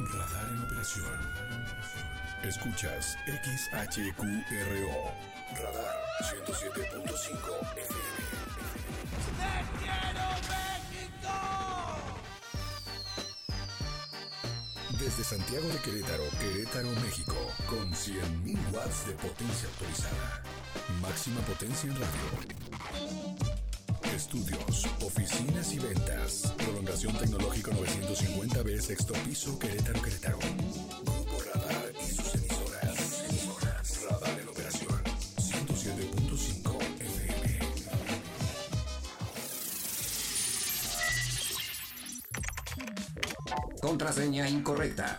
Radar en operación. Escuchas XHQRO. Radar 107.5 FM. Desde Santiago de Querétaro, Querétaro, México, con 100.000 watts de potencia autorizada. Máxima potencia en radio. Estudios, oficinas y ventas. Prolongación tecnológico 950B, sexto piso, Querétaro, Querétaro. Grupo Radar y sus emisoras. Emisoras. Radar en operación. 107.5 FM. Contraseña incorrecta.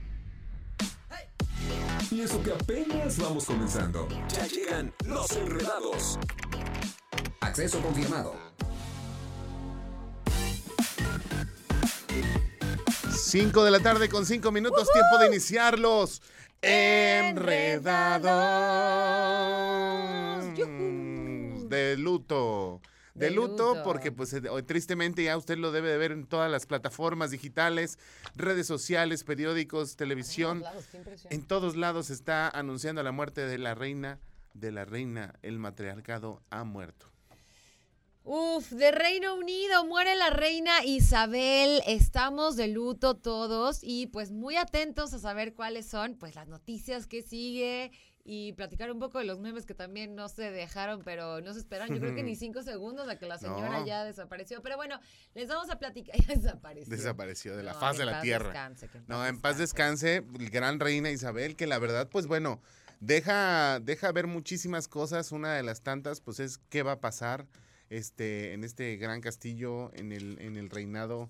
Y eso que apenas vamos comenzando. Ya llegan los enredados. Acceso confirmado. 5 de la tarde con 5 minutos, tiempo de iniciarlos. Enredados. De luto. De, De luto, luto. porque pues eh, tristemente ya usted lo debe de ver en todas las plataformas digitales, redes sociales, periódicos, televisión. lados, qué impresión. En todos lados está anunciando la muerte de la reina, de la reina, el matriarcado ha muerto. Uf, de Reino Unido muere la reina Isabel. Estamos de luto todos y pues muy atentos a saber cuáles son pues las noticias que sigue y platicar un poco de los memes que también no se dejaron, pero no se esperaron. Yo creo que ni cinco segundos a que la señora No. ya desapareció. Pero bueno, les vamos a platicar. Ya desapareció. Desapareció de la No, faz de la tierra. descanse, No, en paz descanse, gran reina Isabel, que la verdad, pues bueno, deja, deja ver muchísimas cosas. Una de las tantas, pues es qué va a pasar este, en este gran castillo, en el, en el reinado.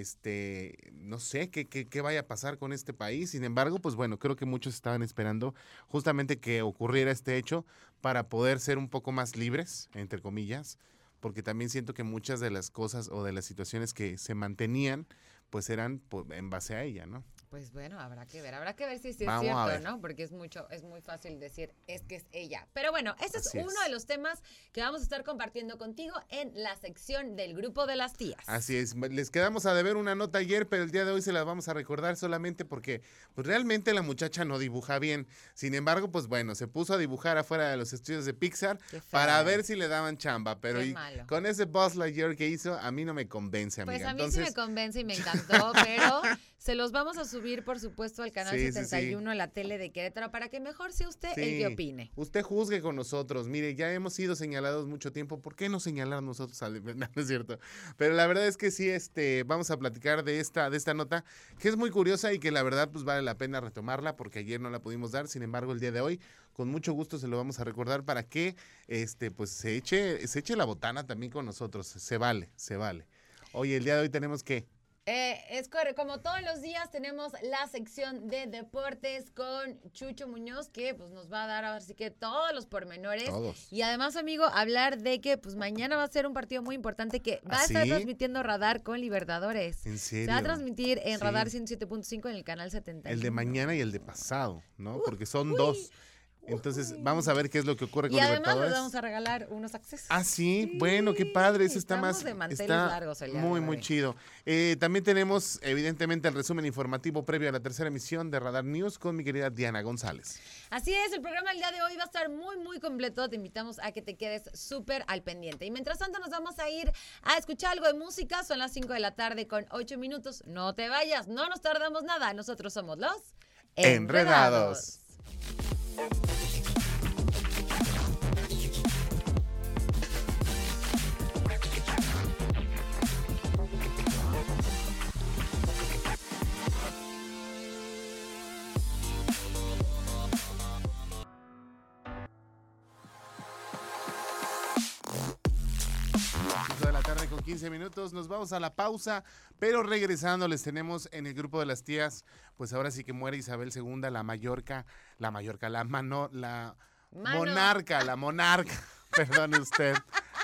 Este, no sé qué, qué, vaya a pasar con este país. Sin embargo, pues bueno, creo que muchos estaban esperando justamente que ocurriera este hecho para poder ser un poco más libres, entre comillas, porque también siento que muchas de las cosas o de las situaciones que se mantenían, pues eran pues, en base a ella, ¿no? Pues bueno, habrá que ver, habrá que ver si sí es Vamos cierto. ¿no? Porque es mucho, es muy fácil decir es que es ella. Pero bueno, ese es uno es. de los temas que vamos a estar compartiendo contigo en la sección del grupo de las tías. Así es, les quedamos a deber una nota ayer, pero el día de hoy se la vamos a recordar solamente porque pues realmente la muchacha no dibuja bien. Sin embargo, pues bueno, se puso a dibujar afuera de los estudios de Pixar para ver si le daban chamba, pero y- con ese Buzz Lightyear que hizo, a mí no me convence, amiga. Pues a mí Entonces, sí me convence y me encantó, pero se los vamos a subir, por supuesto, al canal Sí, sí, sí. 71, a la tele de Querétaro, para que mejor sea usted el Sí. que opine. Usted juzgue con nosotros. Mire, ya hemos sido señalados mucho tiempo. ¿Por qué no señalar nosotros al no es cierto? Pero la verdad es que sí, este, vamos a platicar de esta, de esta nota, que es muy curiosa y que la verdad, pues vale la pena retomarla, porque ayer no la pudimos dar. Sin embargo, el día de hoy, con mucho gusto se lo vamos a recordar para que este, pues se eche, se eche la botana también con nosotros. Se vale, se vale. Oye, el día de hoy tenemos que. Eh, es como todos los días tenemos la sección de deportes con Chucho Muñoz, que pues nos va a dar ahora sí que todos los pormenores. Todos. Y además, amigo, hablar de que pues mañana va a ser un partido muy importante que va ¿Ah, a estar sí? transmitiendo Radar con Libertadores. En Se serio. va a transmitir en Sí. Radar 107.5 en el canal 70. El de mañana y el de pasado, ¿no? Porque son dos. Entonces, vamos a ver qué es lo que ocurre Y con además les Libertadores. vamos a regalar unos accesos. Ah, sí, bueno, qué padre, eso está estamos más de manteles está largos el muy muy chido. Eh, también tenemos evidentemente el resumen informativo previo a la tercera emisión de Radar News con mi querida Diana González. Así es, el programa el día de hoy va a estar muy, muy completo. Te invitamos a que te quedes súper al pendiente. Y mientras tanto, nos vamos a ir a escuchar algo de música. Son las 5 de la tarde con 8 minutos. No te vayas, no nos tardamos nada. Nosotros somos los Enredados. Thank you. De la tarde con 15 minutos, nos vamos a la pausa, pero regresando les tenemos en el grupo de las tías, pues ahora sí que muere Isabel II, la Mallorca, la Mallorca, la mano, la Mano. monarca, la monarca, perdone usted,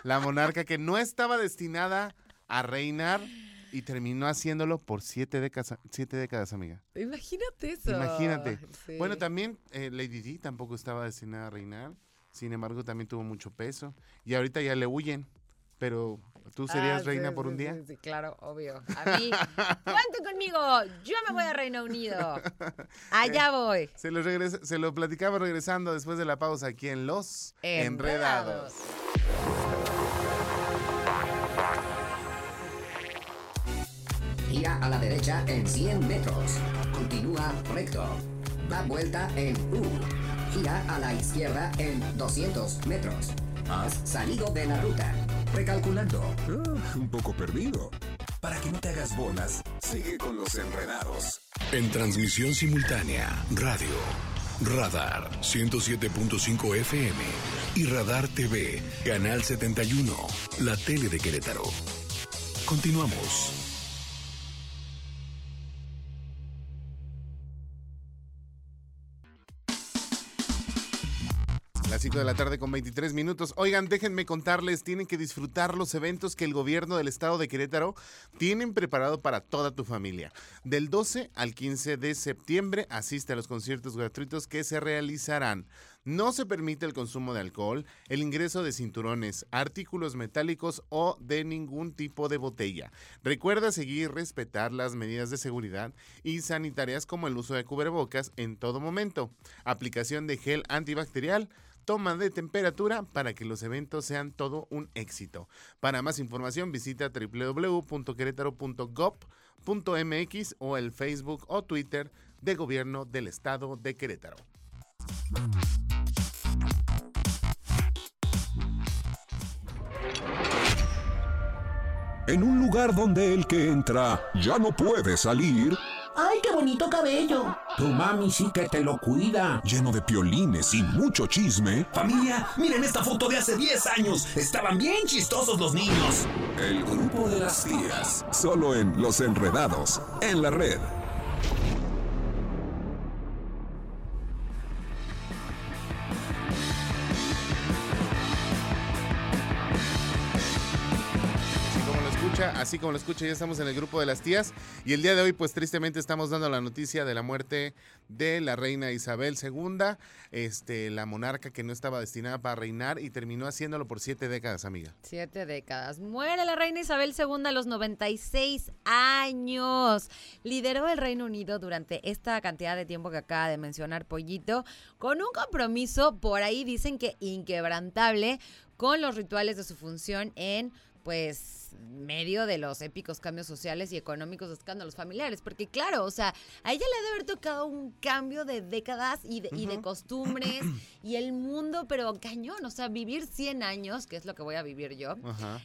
la monarca que no estaba destinada a reinar y terminó haciéndolo por siete décadas, siete décadas, amiga. Imagínate eso. Imagínate. Sí. Bueno, también eh, Lady Di tampoco estaba destinada a reinar, sin embargo también tuvo mucho peso y ahorita ya le huyen, pero tú serías Ah, reina sí, por un sí, día. Sí, sí, claro, obvio. A mí, cuenten conmigo, yo me voy a Reino Unido. Allá voy. Se lo, regresa- se lo platicamos regresando después de la pausa aquí en Los Enredados. Gira a la derecha en 100 metros. Continúa recto. Da vuelta en U. Gira a la izquierda en 200 metros. Has salido de la ruta. Recalculando. Ah, un poco perdido. Para que no te hagas bolas, sigue con los enredados. En transmisión simultánea, radio, Radar 107.5 FM y Radar TV, Canal 71, la tele de Querétaro. Continuamos. Las 5 de la tarde con 23 minutos. Oigan, déjenme contarles, tienen que disfrutar los eventos que el gobierno del estado de Querétaro tienen preparado para toda tu familia. Del 12 al 15 de septiembre asiste a los conciertos gratuitos que se realizarán. No se permite el consumo de alcohol, el ingreso de cinturones, artículos metálicos o de ningún tipo de botella. Recuerda seguir respetar las medidas de seguridad y sanitarias como el uso de cubrebocas en todo momento, aplicación de gel antibacterial, toma de temperatura para que los eventos sean todo un éxito. Para más información visita www.querétaro.gov.mx o el Facebook o Twitter de Gobierno del Estado de Querétaro. En un lugar donde el que entra ya no puede salir, ¡Ay, qué bonito cabello! Tu mami sí que te lo cuida. lleno de piolines y mucho chisme, Familia, miren esta foto de hace 10 años. Estaban bien chistosos los niños. el grupo de las tías, solo en Los Enredados, en la red. Así como lo escucha, ya estamos en el grupo de las tías. Y el día de hoy, pues tristemente estamos dando la noticia de la muerte de la reina Isabel II, este, la monarca que no estaba destinada para reinar y terminó haciéndolo por siete décadas, amiga. Siete décadas. Muere la reina Isabel II a los 96 años. Lideró el Reino Unido durante esta cantidad de tiempo que acaba de mencionar Pollito, con un compromiso, por ahí dicen que inquebrantable, con los rituales de su función en, pues, medio de los épicos cambios sociales y económicos de escándalos familiares. Porque claro, o sea, a ella le debe haber tocado un cambio de décadas y de, y de costumbres y el mundo, pero cañón, o sea, vivir 100 años, que es lo que voy a vivir yo,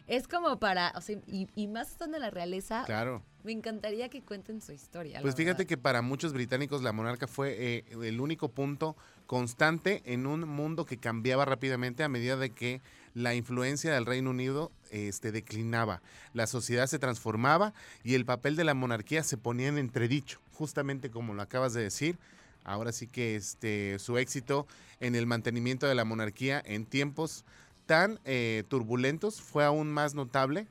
es como para, o sea, y, y más estando en la realeza, Claro. me encantaría que cuenten su historia. Pues fíjate verdad. que para muchos británicos la monarca fue eh, el único punto constante en un mundo que cambiaba rápidamente a medida de que la influencia del Reino Unido este, declinaba. La sociedad se transformaba y el papel de la monarquía se ponía en entredicho, justamente como lo acabas de decir. Ahora sí que este, su éxito en el mantenimiento de la monarquía en tiempos tan eh, turbulentos fue aún más notable.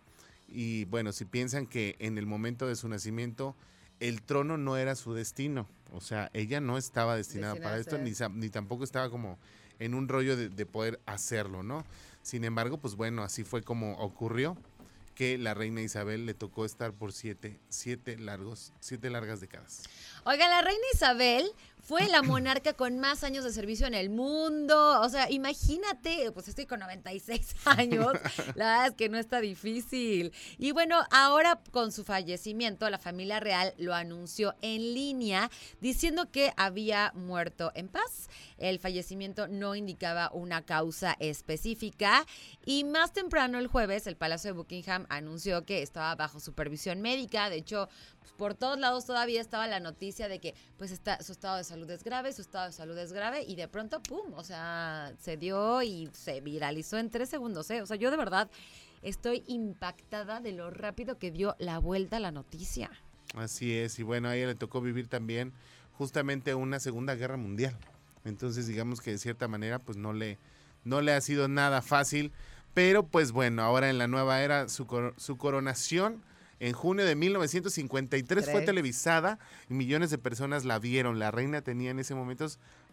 Y bueno, si piensan que en el momento de su nacimiento el trono no era su destino, o sea, ella no estaba destinada Destinada para esto, ni, ni tampoco estaba como en un rollo de, de poder hacerlo, ¿no? Sin embargo, pues bueno, así fue como ocurrió que la reina Isabel le tocó estar por siete, siete largos, siete largas décadas. Oiga, la reina Isabel fue la monarca con más años de servicio en el mundo. O sea, imagínate, pues estoy con 96 años. La verdad es que no está difícil. Y bueno, ahora con su fallecimiento, la familia real lo anunció en línea diciendo que había muerto en paz. El fallecimiento no indicaba una causa específica. Y más temprano el jueves, el Palacio de Buckingham anunció que estaba bajo supervisión médica. De hecho, por todos lados todavía estaba la noticia de que pues está, su estado de salud es grave, su estado de salud es grave y de pronto, ¡pum! O sea, se dio y se viralizó en tres segundos, ¿eh? O sea, yo de verdad estoy impactada de lo rápido que dio la vuelta la noticia. Así es, y bueno, a ella le tocó vivir también justamente una Segunda Guerra Mundial. Entonces, digamos que de cierta manera, pues no le, no le ha sido nada fácil. Pero pues bueno, ahora en la nueva era, su, su coronación en junio de 1953 fue televisada y millones de personas la vieron. La reina tenía en ese momento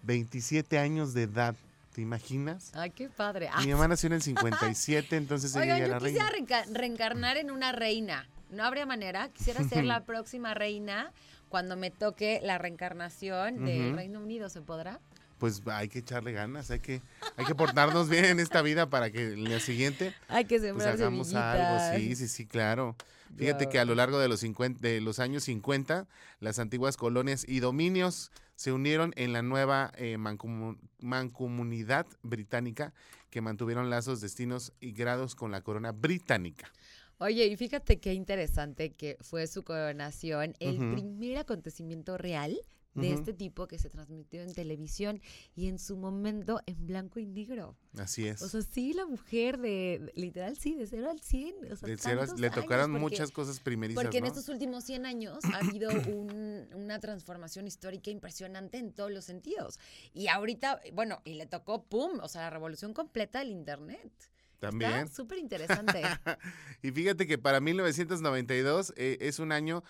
27 años de edad. ¿Te imaginas? Ay, qué padre. Mi mamá nació en el 57, entonces ella Oigan, yo era quisiera reina. reencarnar en una reina. No habría manera. Quisiera ser la próxima reina cuando me toque la reencarnación del. Reino Unido. ¿Se podrá? Pues hay que echarle ganas, hay que, hay que portarnos bien en esta vida para que el día siguiente Hay que pues hagamos algo. Sí, sí, sí, claro. Fíjate que a lo largo de los, 50 de los años 50, las antiguas colonias y dominios se unieron en la nueva eh, mancomu- mancomunidad británica que mantuvieron lazos, destinos y grados con la corona británica. Oye, y fíjate qué interesante que fue su coronación, el primer acontecimiento real de este tipo que se transmitió en televisión y en su momento en blanco y negro. Así es. O sea, sí, la mujer de, literal, sí, de cero al 100. O sea, De cero le tocaron porque- muchas cosas primerizas, Porque en ¿no? estos últimos 100 años ha habido un- una transformación histórica impresionante en todos los sentidos. Y ahorita, bueno, y le tocó, ¡pum! O sea, la revolución completa del Internet. También. Súper interesante. y fíjate que para 1992 eh, es un año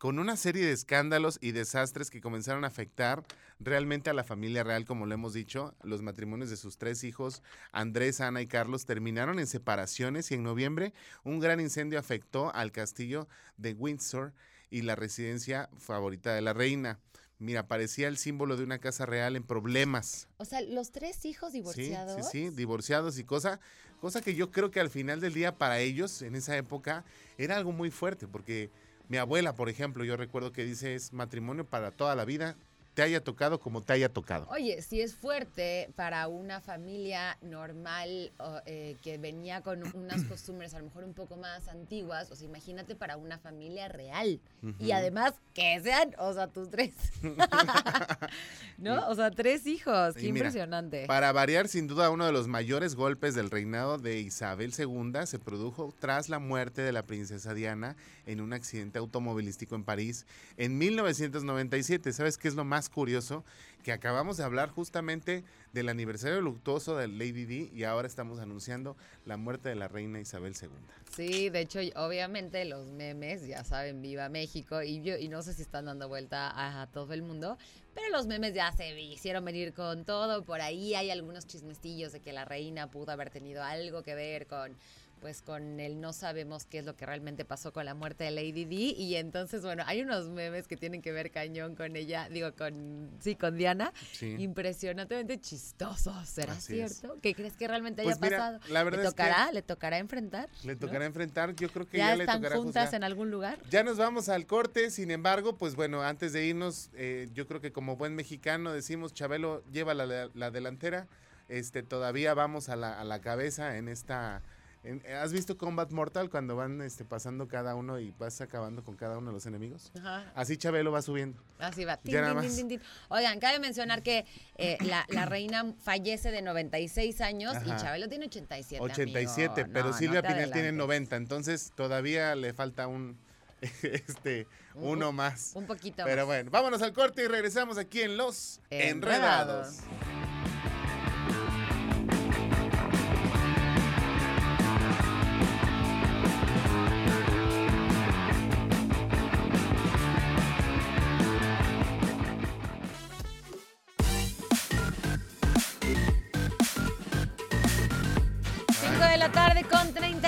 con una serie de escándalos y desastres que comenzaron a afectar realmente a la familia real, como lo hemos dicho. Los matrimonios de sus tres hijos, Andrés, Ana y Carlos, terminaron en separaciones y en noviembre un gran incendio afectó al castillo de Windsor y la residencia favorita de la reina. Mira, parecía el símbolo de una casa real en problemas. o sea, los tres hijos divorciados. Sí, sí, sí, divorciados y cosa, cosa que yo creo que al final del día para ellos en esa época era algo muy fuerte, porque mi abuela, por ejemplo, yo recuerdo que dice es matrimonio para toda la vida, te haya tocado como te haya tocado. Oye, si es fuerte para una familia normal eh, que venía con unas costumbres a lo mejor un poco más antiguas, o sea, imagínate para una familia real. Y Ujú. además que sean, o sea, tus tres. ¿No? O sea, tres hijos. Qué Y mira, impresionante. Para variar, sin duda, uno de los mayores golpes del reinado de Isabel II se produjo tras la muerte de la princesa Diana en un accidente automovilístico en París en 1997. ¿Sabes qué es lo más curioso? Que acabamos de hablar justamente del aniversario luctuoso de Lady Di y ahora estamos anunciando la muerte de la reina Isabel II. Sí, de hecho, obviamente los memes, ya saben, viva México, y yo y no sé si están dando vuelta a, a todo el mundo, pero los memes ya se hicieron venir con todo. Por ahí hay algunos chismestillos de que la reina pudo haber tenido algo que ver con pues con el no sabemos qué es lo que realmente pasó con la muerte de Lady Di y entonces bueno hay unos memes que tienen que ver cañón con ella digo con sí con Diana Sí. impresionantemente chistosos será Así es. cierto qué crees que realmente Pues haya mira, pasado la verdad le es que- tocará le tocará enfrentar Le ¿no? tocará enfrentar, yo creo que ya, ya, le están tocará juntas juzgar. en algún lugar. Ya nos vamos al corte, sin embargo, pues bueno, antes de irnos, eh, yo creo que como buen mexicano decimos, Chabelo lleva la, la delantera, este, todavía vamos a la, a la cabeza en esta... en- ¿Has visto Combat Mortal cuando van este, pasando cada uno y vas acabando con cada uno de los enemigos? Ajá. Así Chabelo va subiendo. Así va. Tin. Oigan, cabe mencionar que eh, la, la reina fallece de 96 años y. Chabelo tiene 87. 87, amigo. pero No, Silvia no Pinal tiene adelantes. 90, entonces todavía le falta un, este, Un- uno más. Un poquito Pero más. bueno, vámonos al corte y regresamos aquí en Los Enredados. Enredados.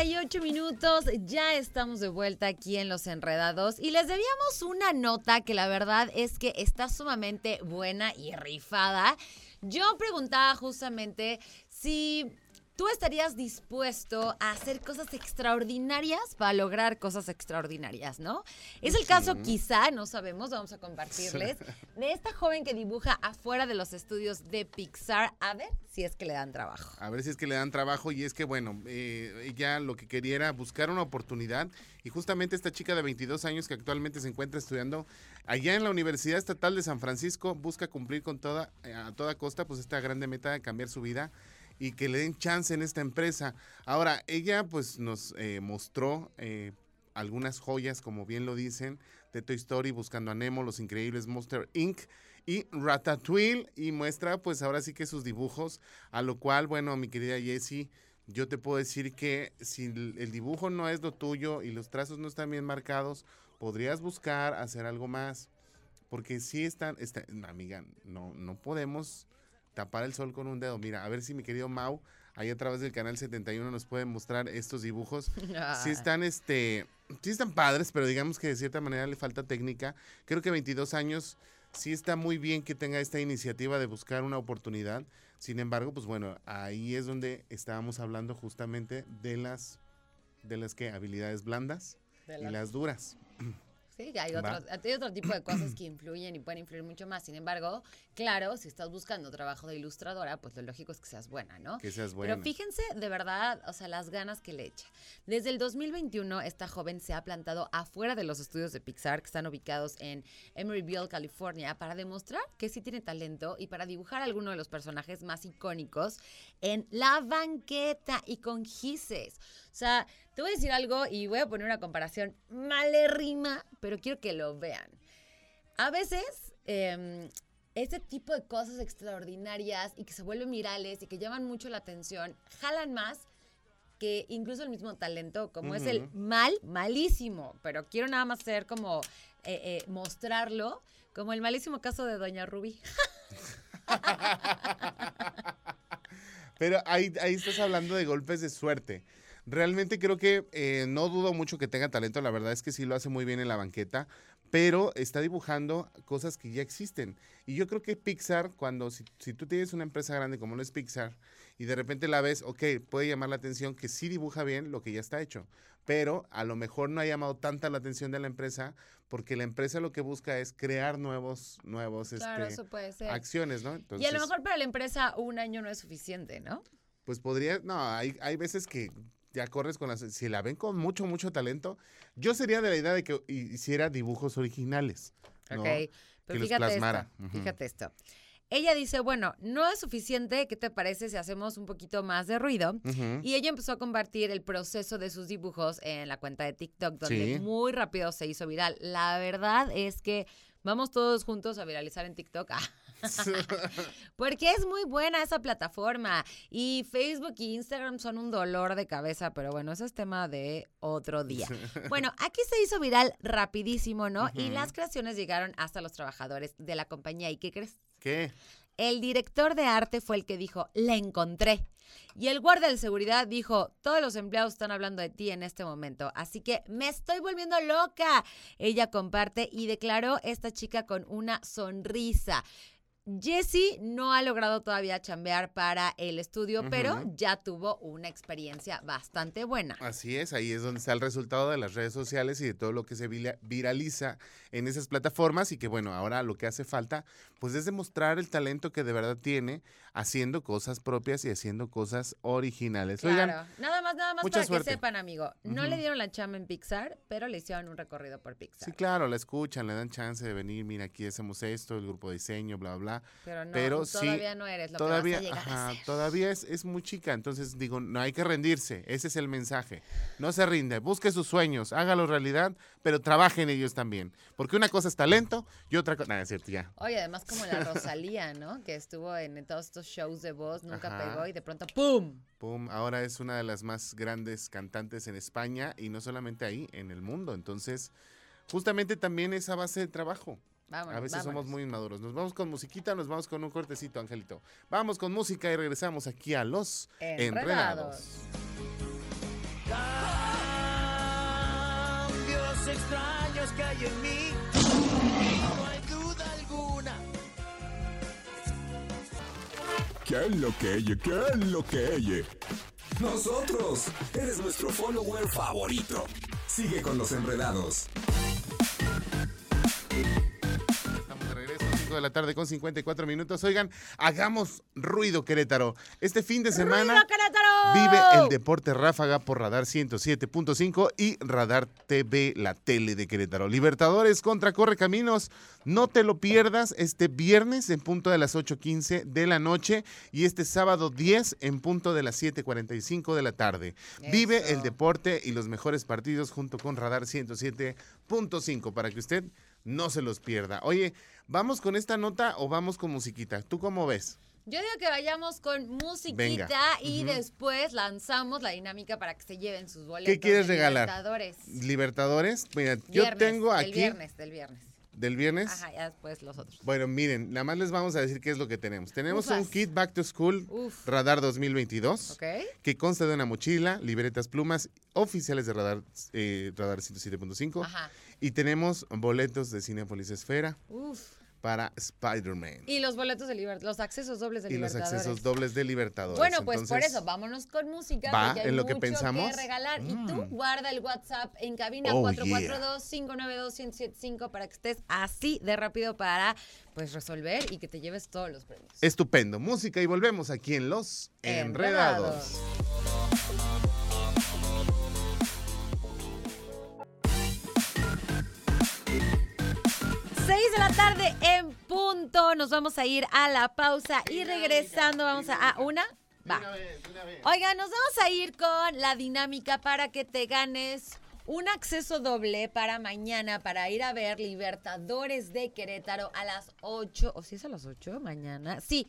38 minutos. Ya estamos de vuelta aquí en Los Enredados y les debíamos una nota que la verdad es que está sumamente buena y rifada. Yo preguntaba justamente si tú estarías dispuesto a hacer cosas extraordinarias para lograr cosas extraordinarias, ¿no? Es el caso quizá, no sabemos, vamos a compartirles, de esta joven que dibuja afuera de los estudios de Pixar. A ver si es que le dan trabajo. A ver si es que le dan trabajo y es que, bueno, eh, ella lo que quería era buscar una oportunidad y justamente esta chica de 22 años que actualmente se encuentra estudiando allá en la Universidad Estatal de San Francisco busca cumplir con toda, eh, a toda costa pues esta grande meta de cambiar su vida y que le den chance en esta empresa. Ahora, ella pues nos eh, mostró eh, algunas joyas, como bien lo dicen, de Toy Story, Buscando a Nemo, Los Increíbles, Monster Inc. y Ratatouille y muestra pues ahora sí que sus dibujos, a lo cual, bueno, mi querida Jessie, yo te puedo decir que si el dibujo no es lo tuyo y los trazos no están bien marcados, podrías buscar hacer algo más, porque si están, está- amiga, no, no podemos tapar el sol con un dedo. Mira, a ver si mi querido Mau, ahí a través del canal 71 nos puede mostrar estos dibujos. Sí están, este, sí están padres, pero digamos que de cierta manera le falta técnica. Creo que 22 años sí está muy bien que tenga esta iniciativa de buscar una oportunidad. Sin embargo, pues bueno, ahí es donde estábamos hablando justamente de las, de las que habilidades blandas De y las- las duras. Sí, hay Va. otro, hay otro tipo de cosas que influyen y pueden influir mucho más. Sin embargo, claro, si estás buscando trabajo de ilustradora, pues lo lógico es que seas buena, ¿no? Que seas buena. Pero fíjense de verdad, o sea, las ganas que le echa. Desde el 2021, esta joven se ha plantado afuera de los estudios de Pixar, que están ubicados en Emeryville, California, para demostrar que sí tiene talento y para dibujar alguno de los personajes más icónicos en la banqueta y con gises. O sea, te voy a decir algo y voy a poner una comparación malérrima, pero quiero que lo vean. A veces, eh, este tipo de cosas extraordinarias y que se vuelven virales y que llaman mucho la atención, jalan más que incluso el mismo talento, como es el mal, malísimo, pero quiero nada más hacer como eh, eh, mostrarlo, como el malísimo caso de Doña Ruby. Pero ahí, ahí estás hablando de golpes de suerte. Realmente creo que eh, no dudo mucho que tenga talento, la verdad es que sí lo hace muy bien en la banqueta, pero está dibujando cosas que ya existen. Y yo creo que Pixar, cuando si, si tú tienes una empresa grande como lo es Pixar, y de repente la ves, ok, puede llamar la atención que sí dibuja bien lo que ya está hecho, pero a lo mejor no ha llamado tanta la atención de la empresa porque la empresa lo que busca es crear nuevos, nuevos Claro, este, eso puede ser. acciones, ¿no? y a Entonces, lo mejor para la empresa un año no es suficiente, ¿no? pues podría, no, hay, hay veces que ya corres con las, si la ven con mucho, mucho talento, yo sería de la idea de que hiciera dibujos originales. ¿no? Ok, que pero los fíjate plasmara. esto, fíjate esto. Ella dice, bueno, no es suficiente, ¿qué te parece si hacemos un poquito más de ruido? Y ella empezó a compartir el proceso de sus dibujos en la cuenta de TikTok, donde Sí. muy rápido se hizo viral. La verdad es que vamos todos juntos a viralizar en TikTok. Porque es muy buena esa plataforma. Y Facebook y Instagram son un dolor de cabeza, pero bueno, ese es tema de otro día. Bueno, aquí se hizo viral rapidísimo, ¿no? Y las creaciones llegaron hasta los trabajadores de la compañía. ¿Y qué crees? ¿Qué? El director de arte fue el que dijo, la encontré. Y el guardia de seguridad dijo, todos los empleados están hablando de ti en este momento, así que me estoy volviendo loca. Ella comparte y declaró esta chica con una sonrisa. Jessie no ha logrado todavía chambear para el estudio, pero ya tuvo una experiencia bastante buena. Así es, ahí es donde está el resultado de las redes sociales y de todo lo que se vira- viraliza en esas plataformas y que bueno, ahora lo que hace falta pues es demostrar el talento que de verdad tiene haciendo cosas propias y haciendo cosas originales. Claro, Oigan, nada más, nada más mucha para suerte. que sepan, amigo. No le dieron la chamba en Pixar, pero le hicieron un recorrido por Pixar. sí, claro, la escuchan, le dan chance de venir, mira, aquí hacemos esto, el grupo de diseño, bla, bla. Pero no, Pero sí, todavía no eres lo todavía, que vas a llegar a ajá, ser. todavía es, es muy chica, entonces digo, no hay que rendirse, ese es el mensaje. No se rinde, busque sus sueños, hágalo realidad, pero trabaje en ellos también. Porque una cosa es talento y otra cosa, nada, es cierto, ya. Oye, además como la Rosalía, ¿no? Que estuvo en todos estos shows de voz, nunca Ajá. pegó y de pronto ¡pum! Pum, ahora es una de las más grandes cantantes en España y no solamente ahí, en el mundo. Entonces, justamente también esa base de trabajo. Vámonos, A veces somos muy inmaduros. Nos vamos con musiquita, nos vamos con un cortecito, Angelito. Vamos con música y regresamos aquí a los Enredados. enredados. Cambios extraños que hay en mí, no hay duda alguna. ¿Qué es lo que ella? ¿Qué es lo que ella? Nosotros. Eres nuestro follower favorito. Sigue con los enredados. 5 de la tarde con 54 minutos. Oigan, hagamos ruido, Querétaro. Este fin de semana vive el deporte ráfaga por Radar 107.5 y Radar TV, la tele de Querétaro. Libertadores contra Correcaminos. No te lo pierdas este viernes en punto de las 8.15 de la noche y este sábado 10 en punto de las 7.45 de la tarde. Vive el deporte y los mejores partidos junto con Radar 107.5 para que usted No se los pierda. Oye, ¿vamos con esta nota o vamos con musiquita? ¿Tú cómo ves? Yo digo que vayamos con musiquita Venga. y después lanzamos la dinámica para que se lleven sus boletos. ¿Qué quieres regalar? Libertadores. Libertadores. Mira, yo tengo Del aquí viernes, del viernes. del viernes. Ajá, ya después los otros. Bueno, miren, nada más les vamos a decir qué es lo que tenemos. Tenemos un kit Back to School Uf. Radar 2022 ¿Ok? que consta de una mochila, libretas, plumas oficiales de Radar, eh, radar 107.5 Ajá. Y tenemos boletos de Cinepolis Esfera Uf. para Spider-Man Y los boletos de Libertadores, los accesos dobles de y los Libertadores. accesos dobles de Libertadores. Bueno, pues por eso, vámonos con música. Va, hay en lo que pensamos. regalar. Y tú Mm. guarda el WhatsApp en cabina Oh, 442-592-1075 para que estés así de rápido para pues resolver y que te lleves todos los premios. Estupendo. Música y volvemos aquí en Los Enredados. 6 de la tarde en punto. Nos vamos a ir a la pausa y regresando vamos a, a una. Va. Oiga, nos vamos a ir con la dinámica para que te ganes un acceso doble para mañana para ir a ver Libertadores de Querétaro a las 8. ¿O si es a las 8 mañana? Sí,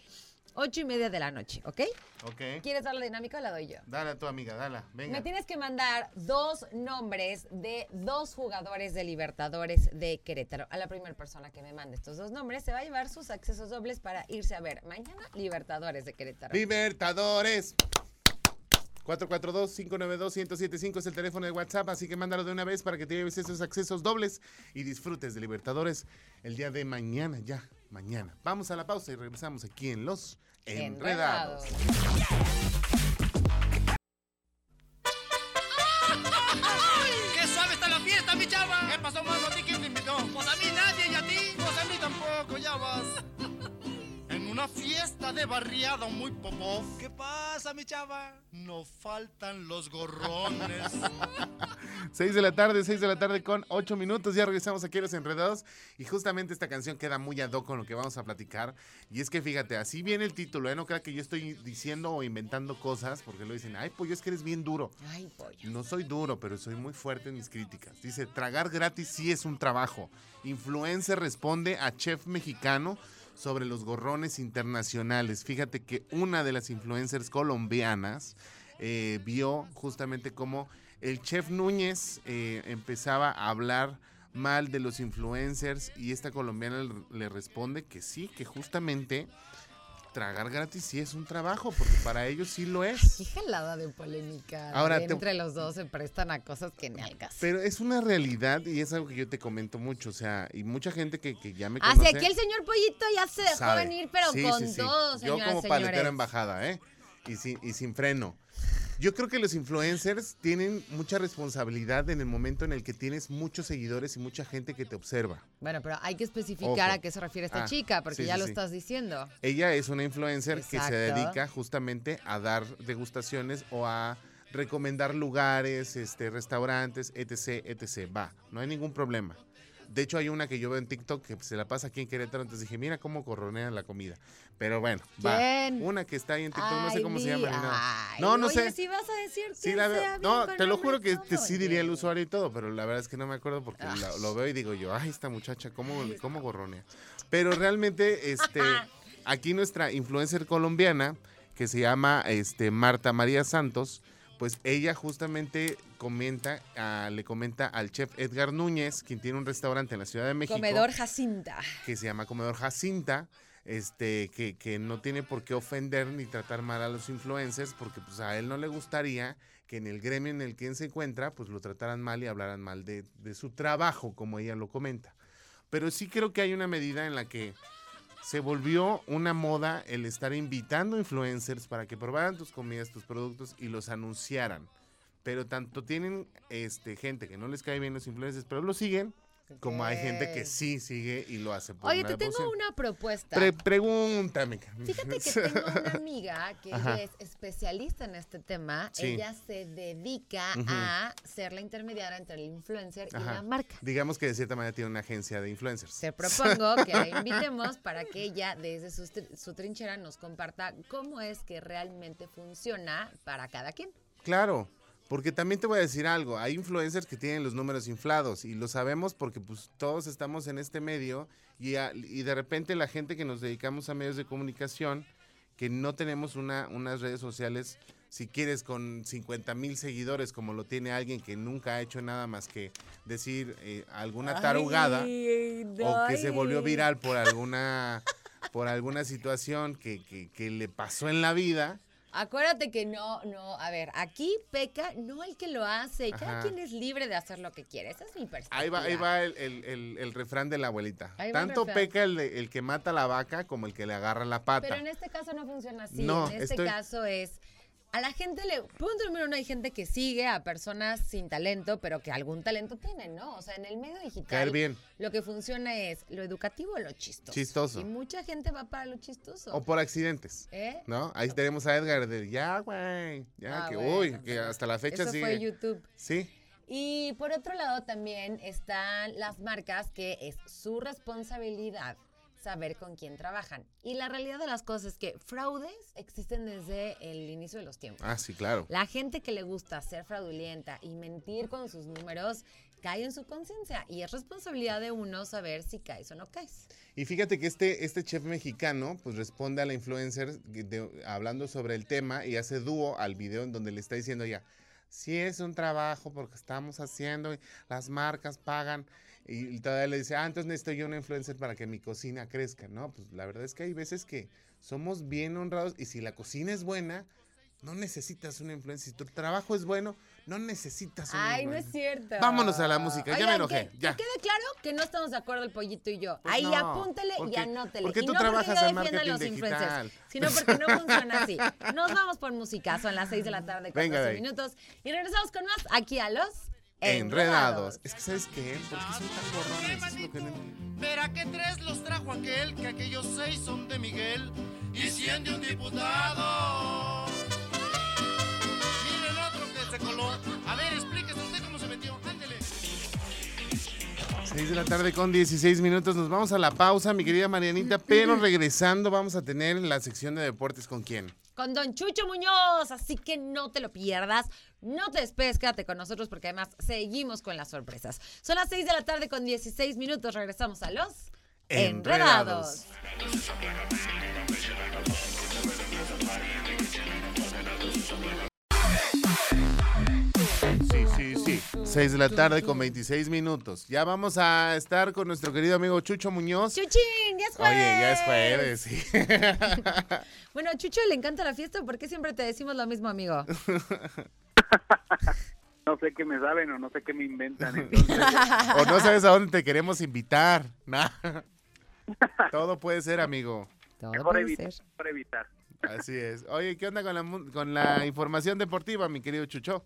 8 y media de la noche, ¿ok? Ok. ¿Quieres dar la dinámica o la doy yo? Dale a tu amiga, dala. Venga. Me tienes que mandar dos nombres de dos jugadores de Libertadores de Querétaro. A la primera persona que me mande estos dos nombres se va a llevar sus accesos dobles para irse a ver mañana Libertadores de Querétaro. Libertadores. 442-592-1075 es el teléfono de WhatsApp, así que mándalo de una vez para que te lleves esos accesos dobles y disfrutes de Libertadores el día de mañana, ya, mañana. Vamos a la pausa y regresamos aquí en Los Enredados. ¡Qué una fiesta de barriada muy popó. ¿Qué pasa, mi chava? No faltan los gorrones. 6 de la tarde, 6 de la tarde con 8 minutos. Ya regresamos aquí a Los Enredados. Y justamente esta canción queda muy ad hoc con lo que vamos a platicar. Y es que fíjate, así viene el título. ¿eh? No crea que yo estoy diciendo o inventando cosas porque lo dicen, ay, pues es que eres bien duro. Ay, pollo. No soy duro, pero soy muy fuerte en mis críticas. Dice, tragar gratis sí es un trabajo. Influencer responde a chef mexicano sobre los gorrones internacionales. Fíjate que una de las influencers colombianas eh, vio justamente cómo el chef Núñez eh, empezaba a hablar mal de los influencers y esta colombiana le- le responde que sí, que justamente tragar gratis sí es un trabajo, porque para ellos sí lo es. Qué jalada de polémica. Ahora de te- Entre los dos se prestan a cosas que ni al caso. Pero es una realidad y es algo que yo te comento mucho, o sea, y mucha gente que, que ya me Hacia conoce aquí el señor Pollito ya se dejó sabe. venir, pero Sí, con sí, sí. todo, Yo como paletero señores. en bajada, ¿eh? Y sin, y sin freno. Yo creo que los influencers tienen mucha responsabilidad en el momento en el que tienes muchos seguidores y mucha gente que te observa. Bueno, pero hay que especificar Ojo. a qué se refiere esta Ah, chica, porque sí, ya sí, lo sí. estás diciendo. Ella es una influencer que se dedica justamente a dar degustaciones o a recomendar lugares, este, restaurantes, etc, etc. Va, no hay ningún problema. De hecho, hay una que yo veo en TikTok que se la pasa aquí en Querétaro, entonces dije, mira cómo corronean la comida. Pero bueno, va. Una que está ahí en TikTok, no sé cómo se llama. ay, No, no oye, sé. si vas a decir Sí, quién la veo. sea, No, te lo juro que te- sí diría el usuario y todo, pero la verdad es que no me acuerdo porque la- lo veo y digo yo, ay, esta muchacha, ¿cómo, cómo gorronea? Pero realmente, este, aquí nuestra influencer colombiana, que se llama este, Marta María Santos, pues ella justamente comenta, ah, le comenta al chef Edgar Núñez, quien tiene un restaurante en la Ciudad de México Comedor Jacinta. que se llama Comedor Jacinta, este, que, que no tiene por qué ofender ni tratar mal a los influencers, porque pues a él no le gustaría que en el gremio en el que él se encuentra, pues lo trataran mal y hablaran mal de, de su trabajo, como ella lo comenta. Pero sí creo que hay una medida en la que se volvió una moda el estar invitando influencers para que probaran tus comidas, tus productos y los anunciaran. Pero tanto tienen este, gente que no les cae bien los influencers, pero lo siguen, como hay gente que sí sigue y lo hace por Oye, te tengo una propuesta. Pre- pregúntame. Fíjate que tengo una amiga que Ajá. ella es especialista en este tema. Sí. Ella se dedica a ser la intermediaria entre el influencer y la marca. Digamos que de cierta manera tiene una agencia de influencers. Te propongo que la invitemos para que ella desde su, su trinchera nos comparta cómo es que realmente funciona para cada quien. Claro, Porque también te voy a decir algo, hay influencers que tienen los números inflados y lo sabemos porque pues todos estamos en este medio y, a- y de repente la gente que nos dedicamos a medios de comunicación, que no tenemos una, unas redes sociales, si quieres, con 50 mil seguidores, como lo tiene alguien que nunca ha hecho nada más que decir eh, alguna tarugada Ay, o que se volvió viral por alguna, por alguna situación que, que- que le pasó en la vida. Acuérdate que no, no, a ver, aquí peca no el que lo hace, cada Ajá. quien es libre de hacer lo que quiere, esa es mi perspectiva. Ahí va, ahí va el, el- el- el refrán de la abuelita. Ahí va el Tanto refrán. peca el, de- el que mata la vaca como el que le agarra la pata. Pero en este caso no funciona así. No, en este estoy- caso es. A la gente le. Punto número uno, hay gente que sigue a personas sin talento, pero que algún talento tienen, ¿no? O sea, en el medio digital. Caer bien. Lo que funciona es lo educativo o lo chistoso. Chistoso. Y mucha gente va para lo chistoso. O por accidentes. ¿Eh? ¿No? Ahí tenemos a Edgar de ya, güey. Ya, Ah, que bueno, uy, que hasta la fecha Eso sigue. fue YouTube. Sí. Y por otro lado también están las marcas que es su responsabilidad saber con quién trabajan. Y la realidad de las cosas es que fraudes existen desde el inicio de los tiempos. Ah, sí, claro. La gente que le gusta ser fraudulenta y mentir con sus números cae en su conciencia y es responsabilidad de uno saber si caes o no caes. Y fíjate que este, este chef mexicano, pues responde a la influencer de- hablando sobre el tema y hace dúo al video en donde le está diciendo ya, sí es un trabajo porque estamos haciendo, las marcas pagan. Y todavía le dice, ah, entonces necesito yo una influencer para que mi cocina crezca. No, pues la verdad es que hay veces que somos bien honrados y si la cocina es buena, no necesitas una influencer. Si tu trabajo es bueno, no necesitas una Ay, no es cierto. Vámonos a la música, ya me enojé, Que, ya. que quede claro que no estamos de acuerdo el pollito y yo. Pues Ahí no, apúntele porque- y anótele. porque y tú no trabajas porque yo en defienda a los influencers, sino porque no funciona así. Nos vamos por música, son las 6 de la tarde con Venga de 12 ahí. minutos. Y regresamos con más aquí a los Enredados. Es que, ¿sabes qué? ¿Por qué son tan borrones? Es lo que no- Verá que tres los trajo aquel, que aquellos seis son de Miguel y cien de un diputado. Miren otro que se coló. A ver, explíquese usted cómo se metió. Ándele. 6 de la tarde con 16 minutos. Nos vamos a la pausa, mi querida Marianita. Pero regresando, vamos a tener la sección de deportes con quién. con Don Chucho Muñoz. Así que no te lo pierdas. No te despedes, quédate con nosotros porque además seguimos con las sorpresas. Son las 6 de la tarde con 16 minutos. Regresamos a los Enredados. Sí, sí, sí. 6 de la tarde con 26 minutos. Ya vamos a estar con nuestro querido amigo Chucho Muñoz. Chuchín, ya es Oye, jueves. ya es jueves, sí. Bueno, a Chucho le encanta la fiesta porque siempre te decimos lo mismo, amigo. No sé qué me saben o no sé qué me inventan. Entonces, o no sabes a dónde te queremos invitar. Nah. Todo puede ser, amigo. Todo mejor puede evitar, ser. mejor evitar. Así es. Oye, ¿qué onda con la, mu- con la información deportiva, mi querido Chucho?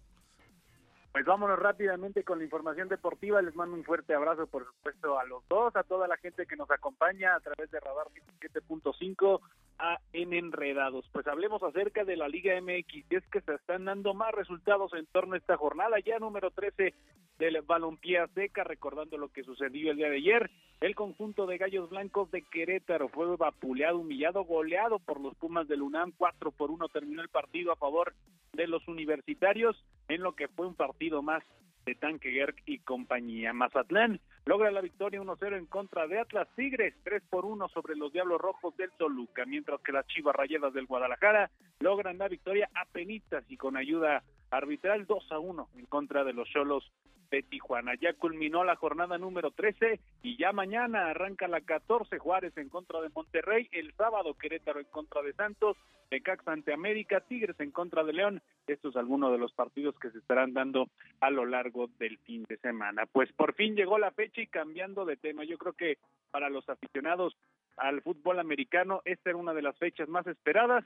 Pues vámonos rápidamente con la información deportiva. Les mando un fuerte abrazo, por supuesto, a los dos, a toda la gente que nos acompaña a través de Radar 7.5 a en Enredados. Pues hablemos acerca de la Liga MX. Y es que se están dando más resultados en torno a esta jornada, ya número 13 del balompié Azteca, recordando lo que sucedió el día de ayer. El conjunto de Gallos Blancos de Querétaro fue vapuleado, humillado, goleado por los Pumas del UNAM. 4 por 1 terminó el partido a favor de los universitarios en lo que fue un partido más de Tanque Gerg y compañía. Mazatlán logra la victoria 1-0 en contra de Atlas Tigres, 3 por 1 sobre los Diablos Rojos del Toluca, mientras que las Chivas Rayadas del Guadalajara logran la victoria a penitas y con ayuda arbitral 2 a 1 en contra de los Cholos de Tijuana. Ya culminó la jornada número 13 y ya mañana arranca la 14 Juárez en contra de Monterrey, el sábado Querétaro en contra de Santos, Necaxa ante América, Tigres en contra de León. Estos algunos de los partidos que se estarán dando a lo largo del fin de semana. Pues por fin llegó la fecha y cambiando de tema, yo creo que para los aficionados al fútbol americano esta era una de las fechas más esperadas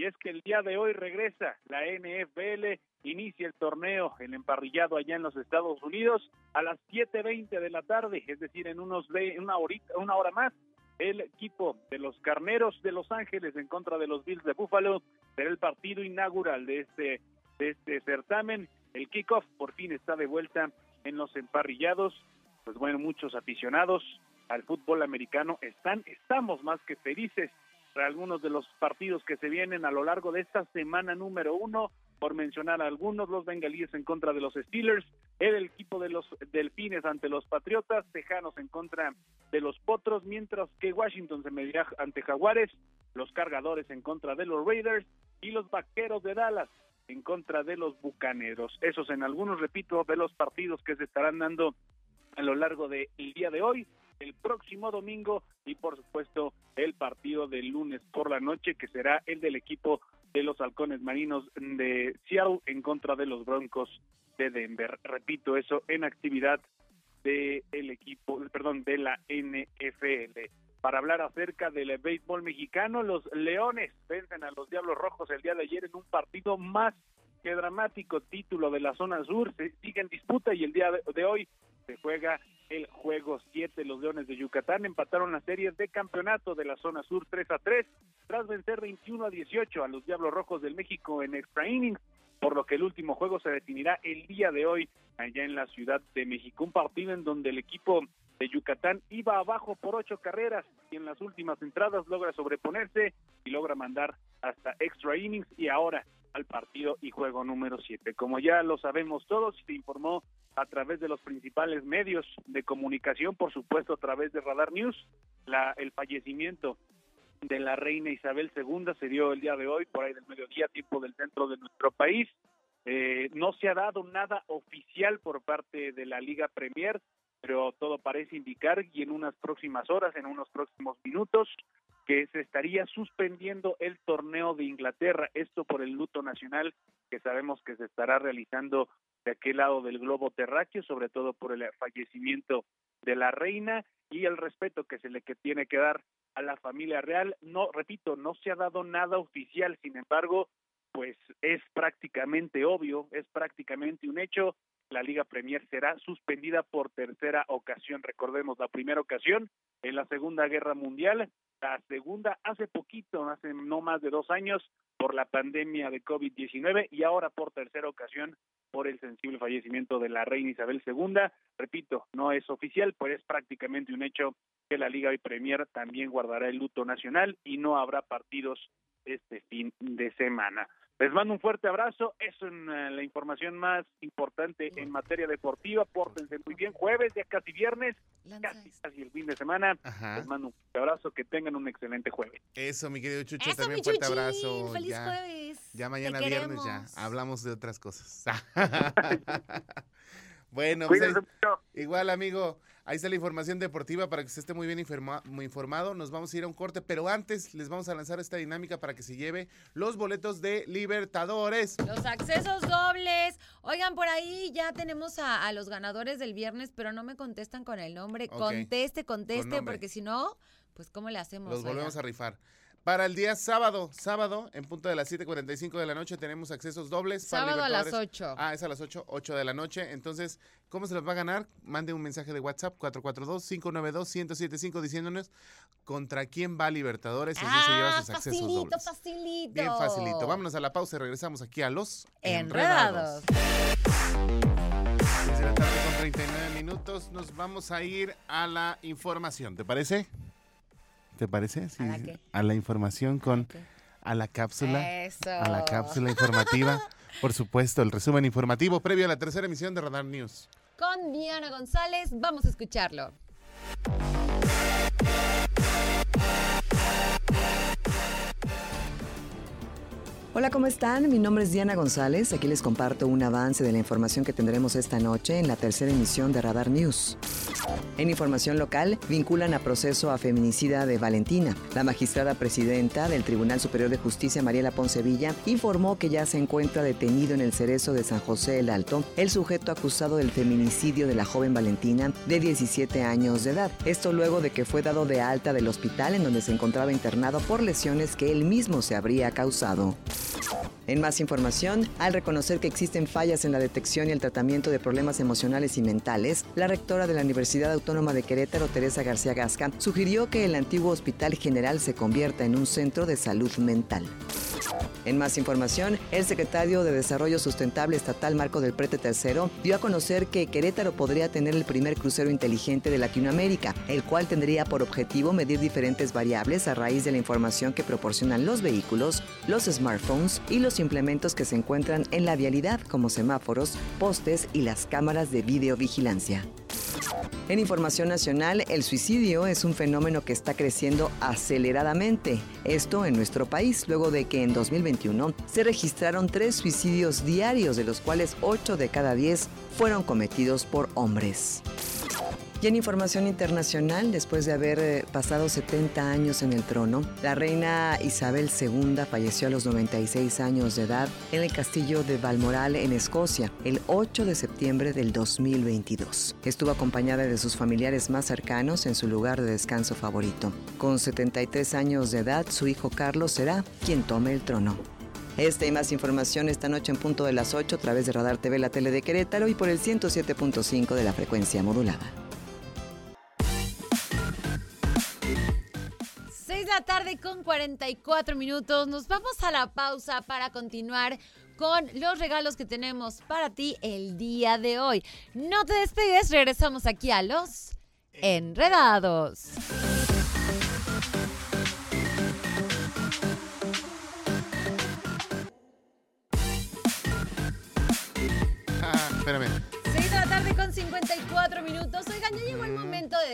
y es que el día de hoy regresa la NFL, inicia el torneo, el emparrillado allá en los Estados Unidos a las 7.20 de la tarde, es decir, en unos una horita, una hora más, el equipo de los Carneros de Los Ángeles en contra de los Bills de Buffalo será el partido inaugural de este de este certamen. El kickoff por fin está de vuelta en los emparrillados. Pues bueno, muchos aficionados al fútbol americano están estamos más que felices algunos de los partidos que se vienen a lo largo de esta semana número uno por mencionar algunos, los bengalíes en contra de los Steelers, el equipo de los Delfines ante los Patriotas, Tejanos en contra de los Potros, mientras que Washington se medirá ante Jaguares, los Cargadores en contra de los Raiders y los Vaqueros de Dallas en contra de los Bucaneros. Esos en algunos, repito, de los partidos que se estarán dando a lo largo del día de hoy, el próximo domingo y por supuesto el partido del lunes por la noche que será el del equipo de los halcones marinos de Seattle en contra de los Broncos de Denver. Repito, eso en actividad del el equipo, perdón, de la NFL. Para hablar acerca del béisbol mexicano, los Leones vencen a los Diablos Rojos el día de ayer en un partido más que dramático título de la zona sur. Se sigue en disputa y el día de hoy se juega el juego 7. Los Leones de Yucatán empataron la serie de campeonato de la zona sur 3 a 3 tras vencer 21 a 18 a los Diablos Rojos del México en extra innings, por lo que el último juego se definirá el día de hoy allá en la Ciudad de México. Un partido en donde el equipo de Yucatán iba abajo por ocho carreras y en las últimas entradas logra sobreponerse y logra mandar hasta extra innings y ahora al partido y juego número 7. Como ya lo sabemos todos, se informó a través de los principales medios de comunicación, por supuesto a través de Radar News, la, el fallecimiento de la reina Isabel II se dio el día de hoy, por ahí del mediodía, tiempo del centro de nuestro país. Eh, no se ha dado nada oficial por parte de la Liga Premier, pero todo parece indicar y en unas próximas horas, en unos próximos minutos, que se estaría suspendiendo el torneo de Inglaterra, esto por el luto nacional que sabemos que se estará realizando de aquel lado del globo terráqueo, sobre todo por el fallecimiento de la reina y el respeto que se le que tiene que dar a la familia real. No, repito, no se ha dado nada oficial, sin embargo, pues es prácticamente obvio, es prácticamente un hecho. La Liga Premier será suspendida por tercera ocasión. Recordemos la primera ocasión en la Segunda Guerra Mundial, la segunda hace poquito, hace no más de dos años, por la pandemia de COVID-19 y ahora por tercera ocasión por el sensible fallecimiento de la reina Isabel II. Repito, no es oficial, pero es prácticamente un hecho que la Liga Premier también guardará el luto nacional y no habrá partidos este fin de semana. Les mando un fuerte abrazo. Es la información más importante en materia deportiva. Pórtense muy bien. Jueves, ya casi viernes, casi, casi el fin de semana. Les mando un fuerte abrazo. Que tengan un excelente jueves. Eso, mi querido Chucho, también un fuerte abrazo. Feliz jueves. Ya mañana viernes ya hablamos de otras cosas. bueno, pues, igual, amigo. Ahí está la información deportiva para que se esté muy bien muy informado. Nos vamos a ir a un corte, pero antes les vamos a lanzar esta dinámica para que se lleve los boletos de Libertadores. Los accesos dobles. Oigan, por ahí ya tenemos a, los ganadores del viernes, pero no me contestan con el nombre. Conteste, conteste, porque si no, pues ¿cómo le hacemos? Los volvemos a rifar. Para el día sábado, sábado, en punto de las 7.45 de la noche, tenemos accesos dobles. Sábado a las 8. Ah, es a las 8, 8 de la noche. Entonces, ¿cómo se los va a ganar? Mande un mensaje de WhatsApp, 442-592-1075, diciéndonos contra quién va Libertadores y así se lleva sus accesos facilito, dobles. Facilito, Bien facilito. Vámonos a la pausa y regresamos aquí a los Enredados. Desde la tarde con 39 minutos nos vamos a ir a la información, ¿te parece? ¿Te parece? Sí, ¿A, la información con a la cápsula. Eso. A la cápsula informativa. Por supuesto, el resumen informativo previo a la tercera emisión de Radar News. Con Diana González, vamos a escucharlo. Hola, ¿cómo están? Mi nombre es Diana González. Aquí les comparto un avance de la información que tendremos esta noche en la tercera emisión de Radar News. En información local, vinculan a proceso a feminicida de Valentina. La magistrada presidenta del Tribunal Superior de Justicia, Mariela Poncevilla, informó que ya se encuentra detenido en el cerezo de San José el Alto el sujeto acusado del feminicidio de la joven Valentina de 17 años de edad. Esto luego de que fue dado de alta del hospital en donde se encontraba internado por lesiones que él mismo se habría causado. you En más información, al reconocer que existen fallas en la detección y el tratamiento de problemas emocionales y mentales, la rectora de la Universidad Autónoma de Querétaro, Teresa García Gasca, sugirió que el antiguo Hospital General se convierta en un centro de salud mental. En más información, el secretario de Desarrollo Sustentable Estatal Marco del Prete III dio a conocer que Querétaro podría tener el primer crucero inteligente de Latinoamérica, el cual tendría por objetivo medir diferentes variables a raíz de la información que proporcionan los vehículos, los smartphones y los implementos que se encuentran en la vialidad como semáforos, postes y las cámaras de videovigilancia. En información nacional, el suicidio es un fenómeno que está creciendo aceleradamente. Esto en nuestro país, luego de que en 2021 se registraron tres suicidios diarios, de los cuales 8 de cada 10 fueron cometidos por hombres. Y en información internacional, después de haber eh, pasado 70 años en el trono, la reina Isabel II falleció a los 96 años de edad en el castillo de Balmoral, en Escocia, el 8 de septiembre del 2022. Estuvo acompañada de sus familiares más cercanos en su lugar de descanso favorito. Con 73 años de edad, su hijo Carlos será quien tome el trono. Esta y más información esta noche en punto de las 8 a través de Radar TV, la tele de Querétaro y por el 107.5 de la frecuencia modulada. 6 de la tarde con 44 minutos. Nos vamos a la pausa para continuar con los regalos que tenemos para ti el día de hoy. No te despegues, regresamos aquí a los enredados. Ah, espérame. 6 de la tarde con 54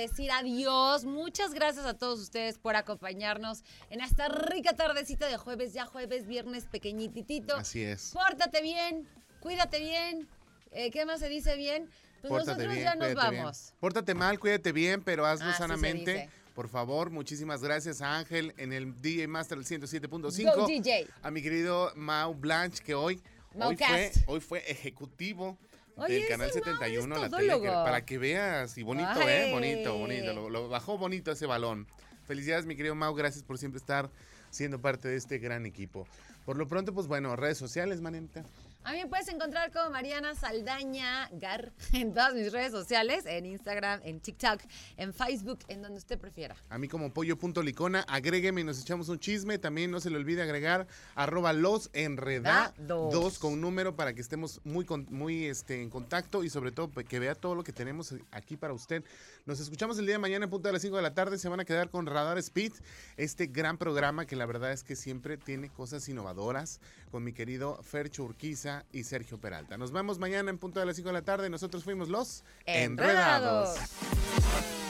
decir adiós. Muchas gracias a todos ustedes por acompañarnos en esta rica tardecita de jueves, ya jueves, viernes pequeñititito. Así es. Pórtate bien, cuídate bien. Eh, ¿Qué más se dice bien? Pues Pórtate nosotros bien, ya nos cuídate bien. vamos. Pórtate mal, cuídate bien, pero hazlo Así sanamente. Por favor, muchísimas gracias a Ángel en el DJ Master del 107.5. Go, DJ. A mi querido Mau Blanche, que hoy, hoy, fue, hoy fue ejecutivo Oye, del canal Mau 71, es la tele, que- para que veas. Y bonito, Ay. ¿eh? Bonito, bonito. Lo, lo bajó bonito ese balón. Felicidades, mi querido Mau. Gracias por siempre estar siendo parte de este gran equipo. Por lo pronto, pues bueno, redes sociales, manita. A mí me puedes encontrar como Mariana Saldaña Gar en todas mis redes sociales, en Instagram, en TikTok, en Facebook, en donde usted prefiera. A mí como pollo.licona, agrégueme y nos echamos un chisme. También no se le olvide agregar arroba los enredados Dados. con un número para que estemos muy, con- muy este, en contacto y sobre todo pues, que vea todo lo que tenemos aquí para usted. Nos escuchamos el día de mañana en punto de las 5 de la tarde. Se van a quedar con Radar Speed, este gran programa que la verdad es que siempre tiene cosas innovadoras con mi querido Fercho Urquiza y Sergio Peralta. Nos vemos mañana en punto de las 5 de la tarde. Nosotros fuimos los Enredados. enredados.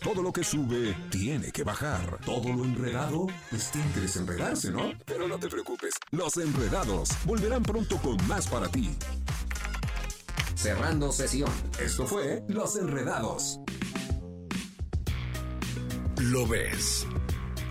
Todo lo que sube tiene que bajar. Todo lo enredado, pues tiene que desenredarse, ¿no? Pero no te preocupes. Los enredados volverán pronto con más para ti. Cerrando sesión. Esto fue Los Enredados. Lo ves.